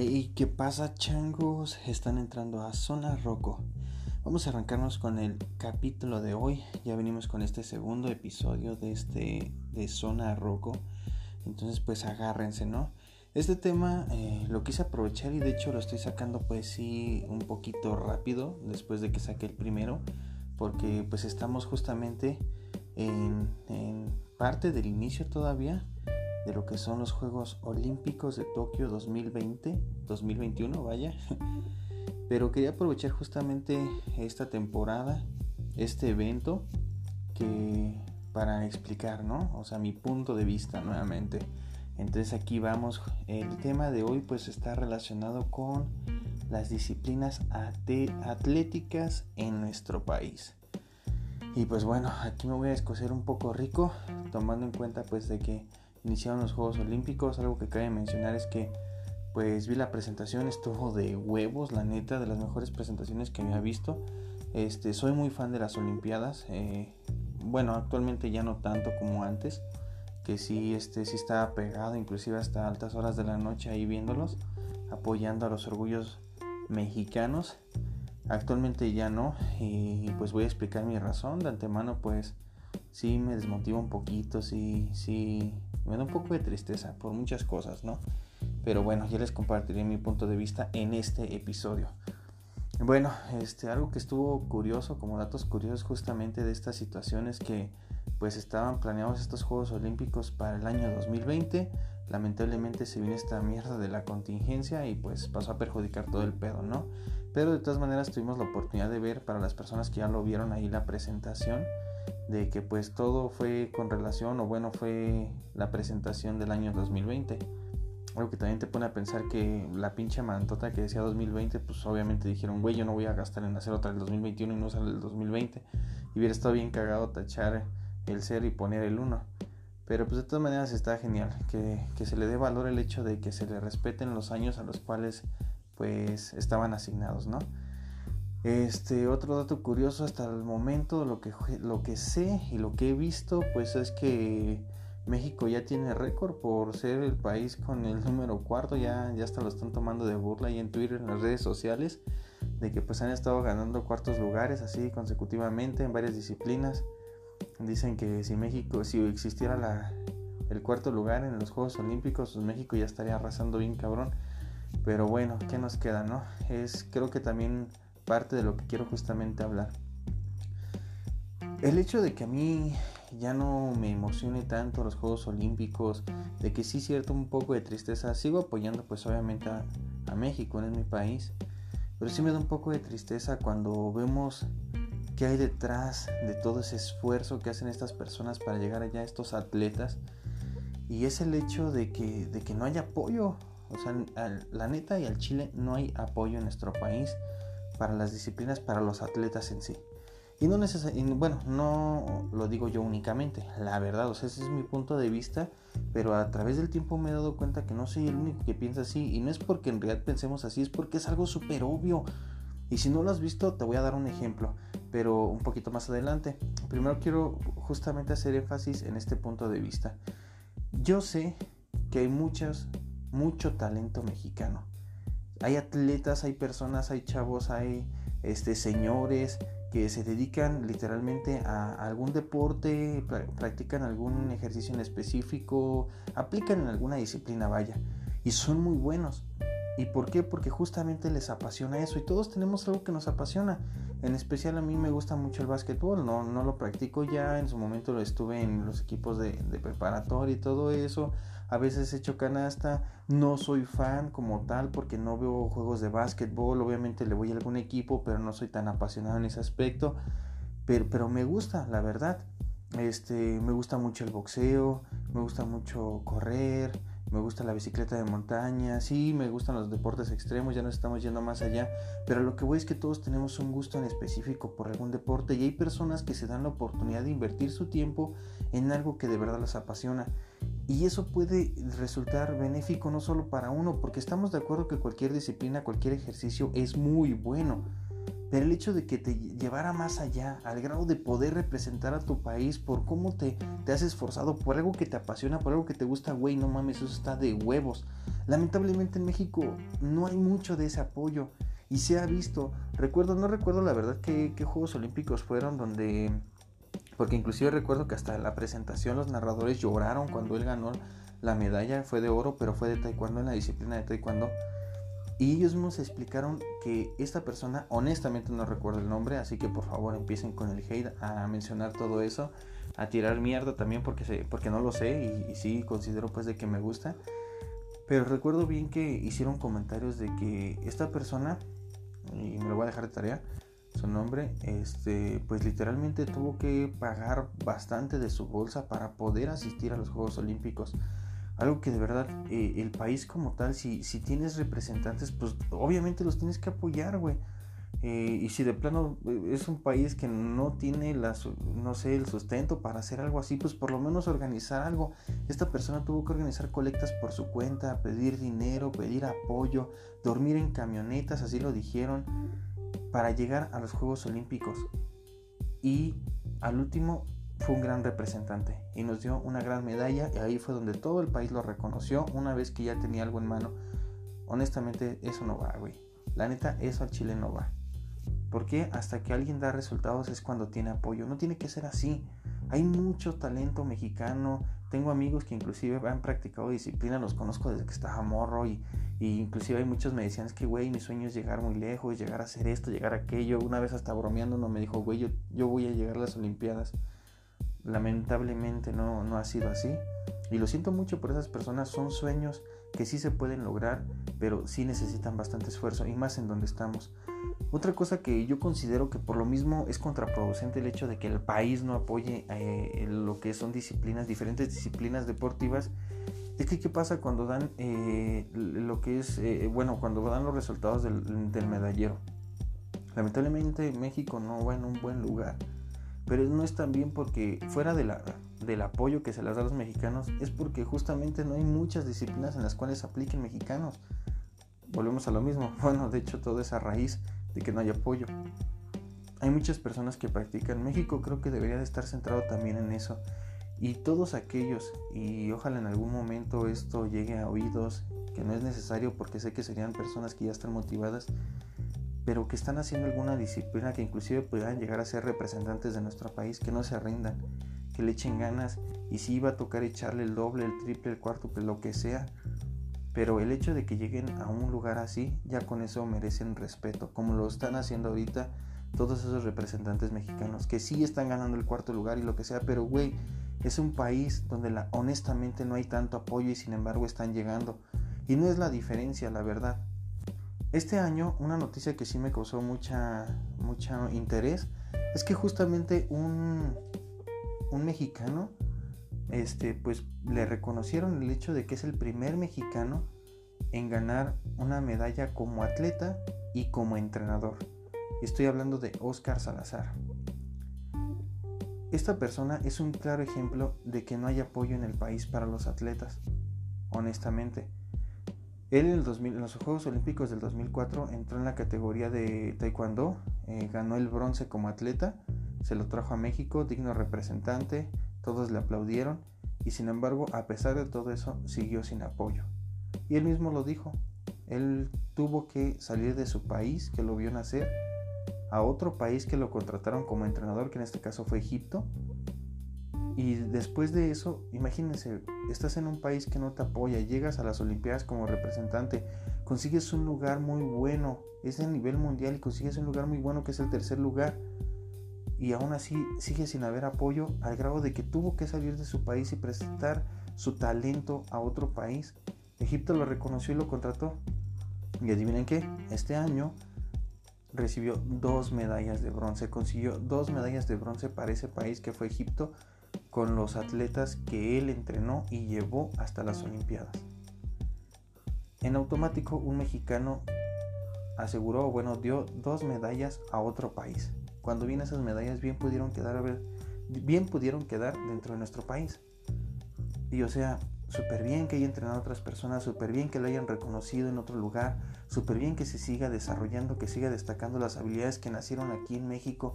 ¿Y qué pasa, changos? Están entrando a Zona Roco. Vamos a arrancarnos con el capítulo de hoy. Ya venimos con este segundo episodio de este de Zona Roco. Entonces, pues agárrense, ¿no? Este tema eh, lo quise aprovechar y de hecho lo estoy sacando pues sí un poquito rápido después de que saqué el primero. Porque pues estamos justamente en, en parte del inicio todavía de lo que son los Juegos Olímpicos de Tokio 2020, 2021, vaya. Pero quería aprovechar justamente esta temporada, este evento, que para explicar, ¿no? O sea, mi punto de vista nuevamente. Entonces aquí vamos. El tema de hoy pues está relacionado con las disciplinas atléticas en nuestro país. Y pues bueno, aquí me voy a escocer un poco rico, tomando en cuenta pues de que iniciaron los Juegos Olímpicos. Algo que cabe mencionar es que pues vi la presentación, estuvo de huevos, la neta, de las mejores presentaciones que había visto. Este, soy muy fan de las Olimpiadas. Eh, bueno, actualmente ya no tanto como antes, que sí, este, sí estaba pegado, inclusive hasta altas horas de la noche ahí viéndolos, apoyando a los orgullos mexicanos. Actualmente ya no, y pues voy a explicar mi razón. De antemano, pues sí me desmotiva un poquito, sí, sí, me da un poco de tristeza por muchas cosas, ¿no? Pero bueno, ya les compartiré mi punto de vista en este episodio. Bueno, este, algo que estuvo curioso, como datos curiosos justamente de estas situaciones que pues estaban planeados estos Juegos Olímpicos para el año 2020. Lamentablemente se vino esta mierda de la contingencia y pues pasó a perjudicar todo el pedo, ¿no? Pero de todas maneras tuvimos la oportunidad de ver para las personas que ya lo vieron ahí la presentación de que pues todo fue con relación o bueno fue la presentación del año 2020 algo que también te pone a pensar que la pinche mantota que decía 2020 pues obviamente dijeron güey yo no voy a gastar en hacer otra del 2021 y no sale el 2020 y hubiera estado bien cagado tachar el 0 y poner el 1 pero pues de todas maneras está genial que, que se le dé valor el hecho de que se le respeten los años a los cuales pues estaban asignados no este, otro dato curioso hasta el momento, lo que, lo que sé y lo que he visto, pues es que México ya tiene récord por ser el país con el número cuarto, ya, ya hasta lo están tomando de burla y en Twitter, en las redes sociales, de que pues han estado ganando cuartos lugares así consecutivamente en varias disciplinas. Dicen que si México, si existiera la, el cuarto lugar en los Juegos Olímpicos, pues México ya estaría arrasando bien cabrón. Pero bueno, ¿qué nos queda, no? Es, creo que también parte de lo que quiero justamente hablar. El hecho de que a mí ya no me emocione tanto los Juegos Olímpicos, de que sí cierto un poco de tristeza, sigo apoyando pues obviamente a, México, es mi país, pero sí me da un poco de tristeza cuando vemos qué hay detrás de todo ese esfuerzo que hacen estas personas para llegar allá, estos atletas, y es el hecho de que, de que no hay apoyo, o sea, la neta y al Chile no hay apoyo en nuestro país para las disciplinas, para los atletas en sí. Y no necesariamente, bueno, no lo digo yo únicamente, la verdad, o sea, ese es mi punto de vista, pero a través del tiempo me he dado cuenta que no soy el único que piensa así, y no es porque en realidad pensemos así, es porque es algo súper obvio. Y si no lo has visto, te voy a dar un ejemplo, pero un poquito más adelante. Primero quiero justamente hacer énfasis en este punto de vista. Yo sé que hay muchas, mucho talento mexicano hay atletas, hay personas, hay chavos, hay este, señores que se dedican literalmente a algún deporte, practican algún ejercicio en específico, aplican en alguna disciplina, vaya, y son muy buenos. ¿Y por qué? Porque justamente les apasiona eso y todos tenemos algo que nos apasiona. En especial a mí me gusta mucho el básquetbol, no, no lo practico ya, en su momento lo estuve en los equipos de, de preparatoria y todo eso a veces he hecho canasta, no soy fan como tal porque no veo juegos de básquetbol, obviamente le voy a algún equipo, pero no soy tan apasionado en ese aspecto, pero, pero me gusta, la verdad. Este, me gusta mucho el boxeo, me gusta mucho correr, me gusta la bicicleta de montaña, sí, me gustan los deportes extremos, ya nos estamos yendo más allá, pero lo que voy es que todos tenemos un gusto en específico por algún deporte y hay personas que se dan la oportunidad de invertir su tiempo en algo que de verdad les apasiona. Y eso puede resultar benéfico no solo para uno, porque estamos de acuerdo que cualquier disciplina, cualquier ejercicio es muy bueno. Pero el hecho de que te llevara más allá, al grado de poder representar a tu país por cómo te, te has esforzado, por algo que te apasiona, por algo que te gusta, güey, no mames, eso está de huevos. Lamentablemente en México no hay mucho de ese apoyo y se ha visto, recuerdo, no recuerdo la verdad qué, qué Juegos Olímpicos fueron donde, porque inclusive recuerdo que hasta la presentación los narradores lloraron cuando él ganó la medalla, fue de oro, pero fue de taekwondo en la disciplina de taekwondo y ellos nos explicaron que esta persona, honestamente no recuerdo el nombre, así que por favor empiecen con el hate a mencionar todo eso, a tirar mierda también porque, sé, porque no lo sé y, sí considero pues de que me gusta. Pero recuerdo bien que hicieron comentarios de que esta persona, y me lo voy a dejar de tarea, su nombre, este, pues literalmente tuvo que pagar bastante de su bolsa para poder asistir a los Juegos Olímpicos algo que de verdad eh, el país como tal, si, si tienes representantes, pues obviamente los tienes que apoyar, güey. Eh, y si de plano eh, es un país que no tiene la, no sé, el sustento para hacer algo así, pues por lo menos organizar algo. Esta persona tuvo que organizar colectas por su cuenta, pedir dinero, pedir apoyo, dormir en camionetas, así lo dijeron, para llegar a los Juegos Olímpicos. Y al último fue un gran representante y nos dio una gran medalla y ahí fue donde todo el país lo reconoció una vez que ya tenía algo en mano. Honestamente eso no va, güey. La neta, eso al Chile no va. Porque hasta que alguien da resultados es cuando tiene apoyo. No tiene que ser así. Hay mucho talento mexicano. Tengo amigos que inclusive han practicado disciplina, los conozco desde que estaba morro y, inclusive hay muchos me decían es que güey, mi sueño es llegar muy lejos, llegar a hacer esto, llegar a aquello. Una vez hasta bromeando uno me dijo, güey, yo, yo voy a llegar a las Olimpiadas. Lamentablemente no, no ha sido así. Y lo siento mucho por esas personas, son sueños que sí se pueden lograr, pero sí necesitan bastante esfuerzo y más en donde estamos. Otra cosa que yo considero que por lo mismo es contraproducente el hecho de que el país no apoye eh, lo que son disciplinas, diferentes disciplinas deportivas, es que qué pasa cuando dan eh, lo que es, eh, bueno, cuando dan los resultados del, del medallero. Lamentablemente México no va en un buen lugar pero no es también porque fuera de la, del apoyo que se les da a los mexicanos, es porque justamente no hay muchas disciplinas en las cuales apliquen mexicanos. Volvemos a lo mismo, bueno, de hecho todo es a raíz de que no hay apoyo. Hay muchas personas que practican. México creo que debería de estar centrado también en eso. Y todos aquellos, y ojalá en algún momento esto llegue a oídos, que no es necesario porque sé que serían personas que ya están motivadas, pero que están haciendo alguna disciplina que inclusive puedan llegar a ser representantes de nuestro país, que no se rindan, que le echen ganas y si va a tocar echarle el doble, el triple, el cuarto, lo que sea. Pero el hecho de que lleguen a un lugar así, ya con eso merecen respeto, como lo están haciendo ahorita todos esos representantes mexicanos, que sí están ganando el cuarto lugar y lo que sea, pero güey, es un país donde honestamente no hay tanto apoyo y sin embargo están llegando. Y no es la diferencia, la verdad. Este año una noticia que sí me causó mucha, mucho interés es que justamente un, un mexicano, este, pues le reconocieron el hecho de que es el primer mexicano en ganar una medalla como atleta y como entrenador. Estoy hablando de Oscar Salazar. Esta persona es un claro ejemplo de que no hay apoyo en el país para los atletas, honestamente. Él en, los Juegos Olímpicos del 2004 entró en la categoría de Taekwondo, eh, ganó el bronce como atleta, se lo trajo a México, digno representante, todos le aplaudieron y sin embargo, a pesar de todo eso, siguió sin apoyo. Y él mismo lo dijo, él tuvo que salir de su país, que lo vio nacer, a otro país que lo contrataron como entrenador, que en este caso fue Egipto, y después de eso, imagínense, estás en un país que no te apoya, llegas a las Olimpiadas como representante, consigues un lugar muy bueno, es a nivel mundial y consigues un lugar muy bueno que es el tercer lugar. Y aún así sigue sin haber apoyo al grado de que tuvo que salir de su país y presentar su talento a otro país. Egipto lo reconoció y lo contrató. Y adivinen qué, este año recibió dos medallas de bronce, consiguió dos medallas de bronce para ese país que fue Egipto con los atletas que él entrenó y llevó hasta las Olimpiadas. En automático, un mexicano aseguró, bueno, dio dos medallas a otro país. Cuando bien esas medallas bien pudieron quedar, bien pudieron quedar dentro de nuestro país. Y o sea, súper bien que haya entrenado a otras personas, súper bien que lo hayan reconocido en otro lugar, súper bien que se siga desarrollando, que siga destacando las habilidades que nacieron aquí en México.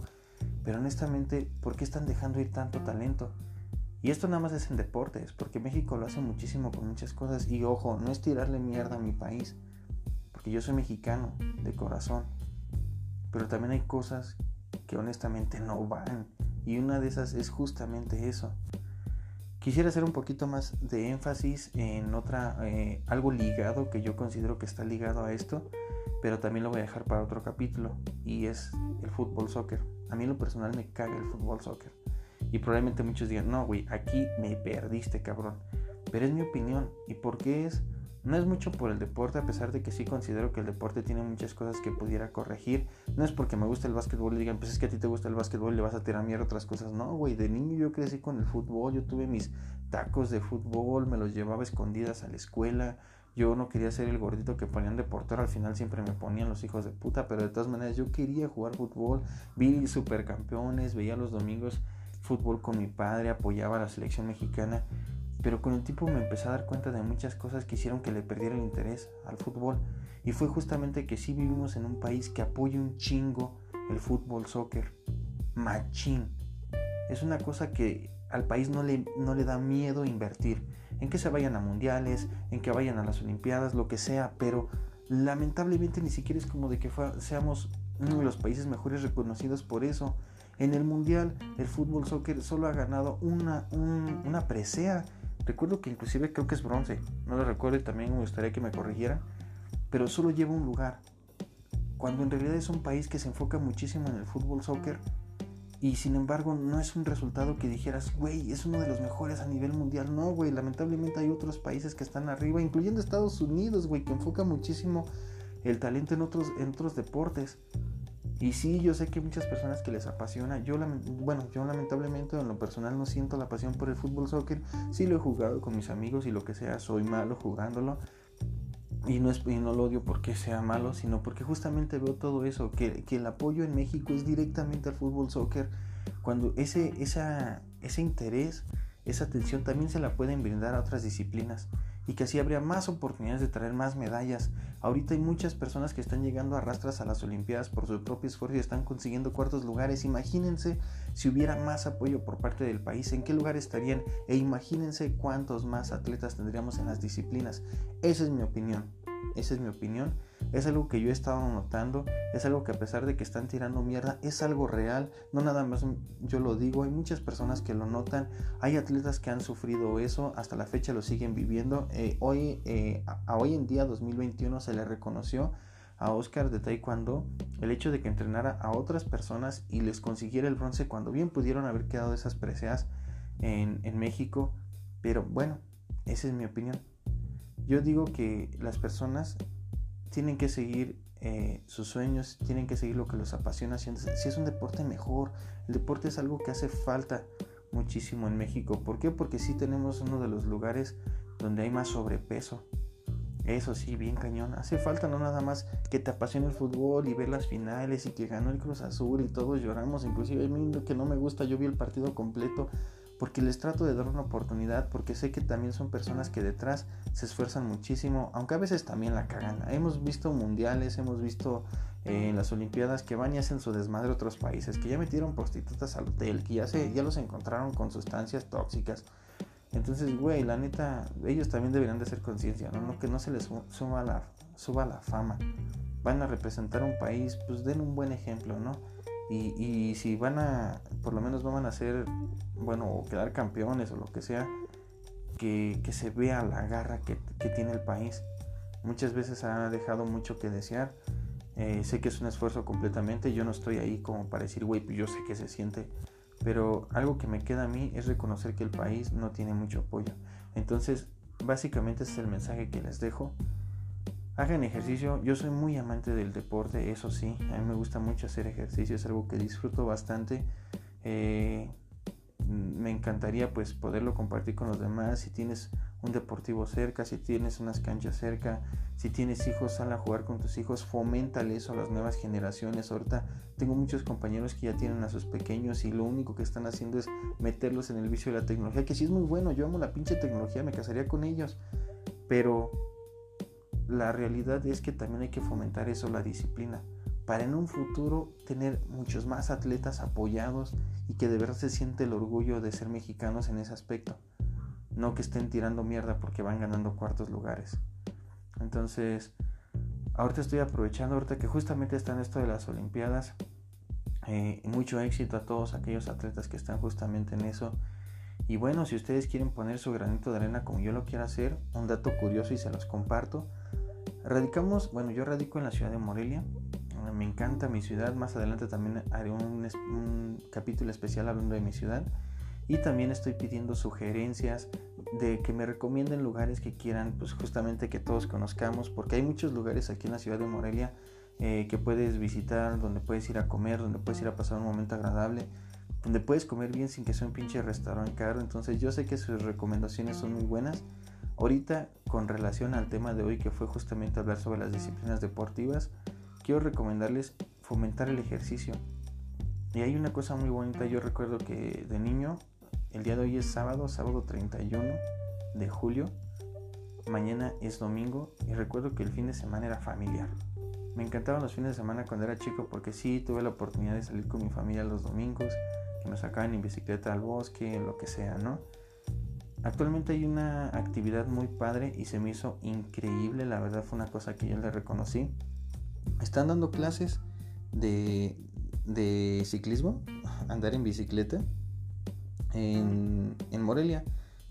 Pero honestamente, ¿por qué están dejando ir tanto talento? Y esto nada más es en deportes, porque México lo hace muchísimo con muchas cosas. Y ojo, no es tirarle mierda a mi país, porque yo soy mexicano de corazón. Pero también hay cosas que honestamente no van. Y una de esas es justamente eso. Quisiera hacer un poquito más de énfasis en otra, eh, algo ligado que yo considero que está ligado a esto, pero también lo voy a dejar para otro capítulo, y es el fútbol soccer. A mí lo personal me caga el fútbol soccer. Y probablemente muchos digan, no, güey, aquí me perdiste, cabrón. Pero es mi opinión. ¿Y por qué es? No es mucho por el deporte, a pesar de que sí considero que el deporte tiene muchas cosas que pudiera corregir. No es porque me gusta el básquetbol y digan, pues es que a ti te gusta el básquetbol y le vas a tirar mierda otras cosas. No, güey, de niño yo crecí con el fútbol, yo tuve mis tacos de fútbol, me los llevaba escondidas a la escuela. Yo no quería ser el gordito que ponían de portero, al final siempre me ponían los hijos de puta, pero de todas maneras yo quería jugar fútbol. Vi supercampeones, veía los domingos fútbol con mi padre, apoyaba a la selección mexicana pero con el tiempo me empecé a dar cuenta de muchas cosas que hicieron que le perdiera el interés al fútbol. Y fue justamente que sí vivimos en un país que apoya un chingo el fútbol, soccer. Machín. Es una cosa que al país no le, no le da miedo invertir. En que se vayan a mundiales, en que vayan a las olimpiadas, lo que sea. Pero lamentablemente ni siquiera es como de que seamos uno de los países mejores reconocidos por eso. En el mundial, el fútbol soccer solo ha ganado una, una presea Recuerdo que inclusive creo que es bronce, no lo recuerdo y también me gustaría que me corrigiera, pero solo lleva un lugar. Cuando en realidad es un país que se enfoca muchísimo en el fútbol soccer y sin embargo no es un resultado que dijeras, güey, es uno de los mejores a nivel mundial. No, güey, lamentablemente hay otros países que están arriba, incluyendo Estados Unidos, güey, que enfoca muchísimo el talento en otros, en otros deportes. Y sí, yo sé que hay muchas personas que les apasiona. Yo, bueno, yo lamentablemente en lo personal no siento la pasión por el fútbol soccer. Sí lo he jugado con mis amigos y lo que sea, soy malo jugándolo. Y no, es, no lo odio porque sea malo, sino porque justamente veo todo eso, que, que el apoyo en México es directamente al fútbol soccer. Cuando ese, esa, ese interés, esa atención también se la pueden brindar a otras disciplinas y que así habría más oportunidades de traer más medallas. Ahorita hay muchas personas que están llegando a rastras a las Olimpiadas por su propio esfuerzo y están consiguiendo cuartos lugares. Imagínense si hubiera más apoyo por parte del país, en qué lugar estarían e imagínense cuántos más atletas tendríamos en las disciplinas. Esa es mi opinión. Esa es mi opinión es algo que yo he estado notando, es algo que a pesar de que están tirando mierda, es algo real, no nada más yo lo digo, hay muchas personas que lo notan, hay atletas que han sufrido eso, hasta la fecha lo siguen viviendo. Eh, hoy, eh, a, hoy en día, 2021, se le reconoció a Oscar de Taekwondo el hecho de que entrenara a otras personas y les consiguiera el bronce cuando bien pudieron haber quedado esas preseas en, México. Pero bueno, esa es mi opinión. Yo digo que las personas tienen que seguir eh, sus sueños, tienen que seguir lo que los apasiona. Si es un deporte mejor, el deporte es algo que hace falta muchísimo en México. ¿Por qué? Porque sí tenemos uno de los lugares donde hay más sobrepeso. Eso sí, bien cañón. Hace falta no nada más que te apasione el fútbol y ver las finales y que ganó el Cruz Azul y todos lloramos. Inclusive a mí que no me gusta, yo vi el partido completo porque les trato de dar una oportunidad, porque sé que también son personas que detrás se esfuerzan muchísimo, aunque a veces también la cagan. Hemos visto mundiales, hemos visto eh, en las Olimpiadas que van y hacen su desmadre a otros países, que ya metieron prostitutas al hotel, que ya, se, ya los encontraron con sustancias tóxicas. Entonces, güey, la neta, ellos también deberían de hacer conciencia, ¿no? ¿no? Que no se les suba la, suba la fama. Van a representar un país, pues den un buen ejemplo, ¿no? Y, y, si van a, por lo menos van a ser, bueno, o quedar campeones o lo que sea, que, que se vea la garra que, que, tiene el país. Muchas veces ha dejado mucho que desear. Eh, sé que es un esfuerzo completamente. Yo no estoy ahí como para decir, güey, pues yo sé que se siente. Pero algo que me queda a mí es reconocer que el país no tiene mucho apoyo. Entonces, básicamente ese es el mensaje que les dejo. Hagan ejercicio, yo soy muy amante del deporte, eso sí, a mí me gusta mucho hacer ejercicio, es algo que disfruto bastante. Eh, me encantaría pues poderlo compartir con los demás. Si tienes un deportivo cerca, si tienes unas canchas cerca, si tienes hijos, sal a jugar con tus hijos, foméntale eso a las nuevas generaciones. Ahorita tengo muchos compañeros que ya tienen a sus pequeños y lo único que están haciendo es meterlos en el vicio de la tecnología, que sí es muy bueno, yo amo la pinche tecnología, me casaría con ellos, pero la realidad es que también hay que fomentar eso, la disciplina, para en un futuro tener muchos más atletas apoyados y que de verdad se siente el orgullo de ser mexicanos en ese aspecto. No que estén tirando mierda porque van ganando cuartos lugares. Entonces, ahorita estoy aprovechando, ahorita que justamente está en esto de las Olimpiadas, eh, mucho éxito a todos aquellos atletas que están justamente en eso. Y bueno, si ustedes quieren poner su granito de arena como yo lo quiero hacer, un dato curioso y se los comparto. Radicamos, bueno, yo radico en la ciudad de Morelia. Me encanta mi ciudad. Más adelante también haré un capítulo especial hablando de mi ciudad. Y también estoy pidiendo sugerencias de que me recomienden lugares que quieran, pues justamente que todos conozcamos, porque hay muchos lugares aquí en la ciudad de Morelia eh, que puedes visitar, donde puedes ir a comer, donde puedes ir a pasar un momento agradable, donde puedes comer bien sin que sea un pinche restaurante caro. Entonces yo sé que sus recomendaciones son muy buenas. Ahorita, con relación al tema de hoy, que fue justamente hablar sobre las disciplinas deportivas, quiero recomendarles fomentar el ejercicio. Y hay una cosa muy bonita, yo recuerdo que de niño el día de hoy es sábado, sábado 31 de julio. Mañana es domingo y recuerdo que el fin de semana era familiar. Me encantaban los fines de semana cuando era chico porque sí tuve la oportunidad de salir con mi familia los domingos, que nos sacaban en bicicleta al bosque, lo que sea, ¿no? Actualmente hay una actividad muy padre y se me hizo increíble, la verdad fue una cosa que yo le reconocí. Están dando clases de, de ciclismo, andar en bicicleta en, Morelia.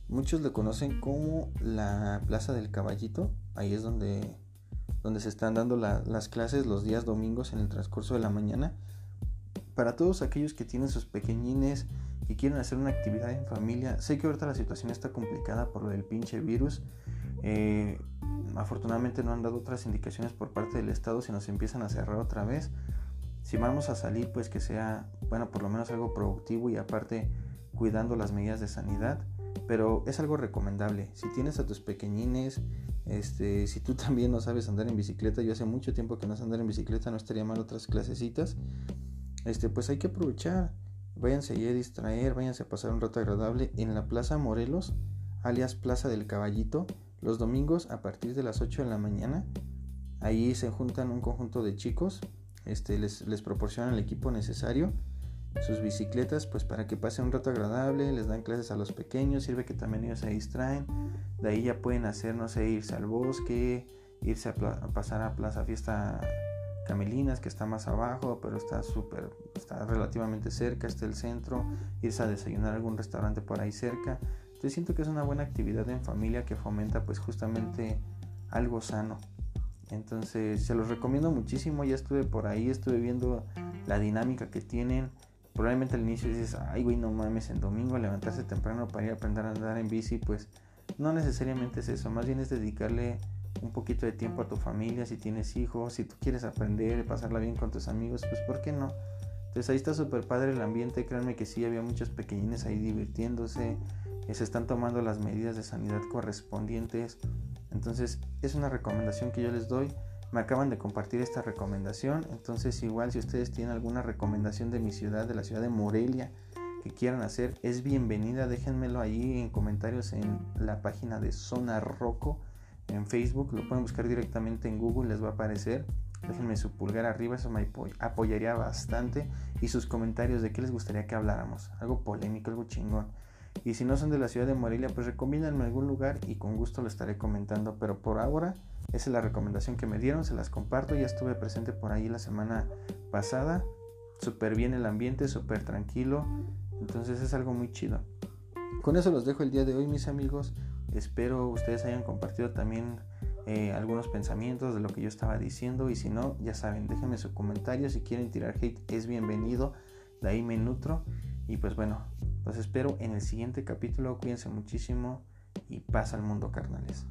Muchos lo conocen como la Plaza del Caballito. Ahí es donde, donde se están dando las clases los días domingos en el transcurso de la mañana. Para todos aquellos que tienen sus pequeñines y quieren hacer una actividad en familia, sé que ahorita la situación está complicada por lo del pinche virus. Eh, afortunadamente no han dado otras indicaciones por parte del Estado si nos empiezan a cerrar otra vez. Si vamos a salir, pues que sea, bueno, por lo menos algo productivo y aparte cuidando las medidas de sanidad, pero es algo recomendable. Si tienes a tus pequeñines, este, si tú también no sabes andar en bicicleta, yo hace mucho tiempo que no sé andar en bicicleta, no estaría mal otras clasecitas, este, pues hay que aprovechar. Váyanse a distraer, váyanse a pasar un rato agradable en la Plaza Morelos, alias Plaza del Caballito, los domingos a partir de las 8 de la mañana. Ahí se juntan un conjunto de chicos, este, les, les proporcionan el equipo necesario sus bicicletas pues para que pase un rato agradable, les dan clases a los pequeños, sirve que también ellos se distraen, de ahí ya pueden hacer, no sé, irse al bosque, irse a, pasar a Plaza Fiesta Camelinas que está más abajo, pero está súper, está relativamente cerca, está el centro, irse a desayunar a algún restaurante por ahí cerca. Entonces siento que es una buena actividad en familia que fomenta pues justamente algo sano. Entonces se los recomiendo muchísimo, ya estuve por ahí, estuve viendo la dinámica que tienen probablemente al inicio dices, ay, güey, no mames, en domingo levantarse temprano para ir a aprender a andar en bici, pues no necesariamente es eso, más bien es dedicarle un poquito de tiempo a tu familia, si tienes hijos, si tú quieres aprender, pasarla bien con tus amigos, pues ¿por qué no? Entonces ahí está súper padre el ambiente, créanme que sí, había muchos pequeñines ahí divirtiéndose, eh, se están tomando las medidas de sanidad correspondientes, entonces es una recomendación que yo les doy me acaban de compartir esta recomendación. Entonces igual si ustedes tienen alguna recomendación de mi ciudad, de la ciudad de Morelia, que quieran hacer, es bienvenida. Déjenmelo ahí en comentarios en la página de Zona Roco en Facebook. Lo pueden buscar directamente en Google, les va a aparecer. Déjenme su pulgar arriba, eso me apoyaría bastante. Y sus comentarios de qué les gustaría que habláramos. Algo polémico, algo chingón. Y si no son de la ciudad de Morelia, pues recomiéndanme algún lugar y con gusto lo estaré comentando. Pero por ahora, esa es la recomendación que me dieron, se las comparto. Ya estuve presente por ahí la semana pasada. Súper bien el ambiente, súper tranquilo. Entonces es algo muy chido. Con eso los dejo el día de hoy, mis amigos. Espero ustedes hayan compartido también eh, algunos pensamientos de lo que yo estaba diciendo. Y si no, ya saben, déjenme su comentario. Si quieren tirar hate, es bienvenido. De ahí me nutro. Y pues bueno, los espero en el siguiente capítulo. Cuídense muchísimo y pasa al mundo, carnales.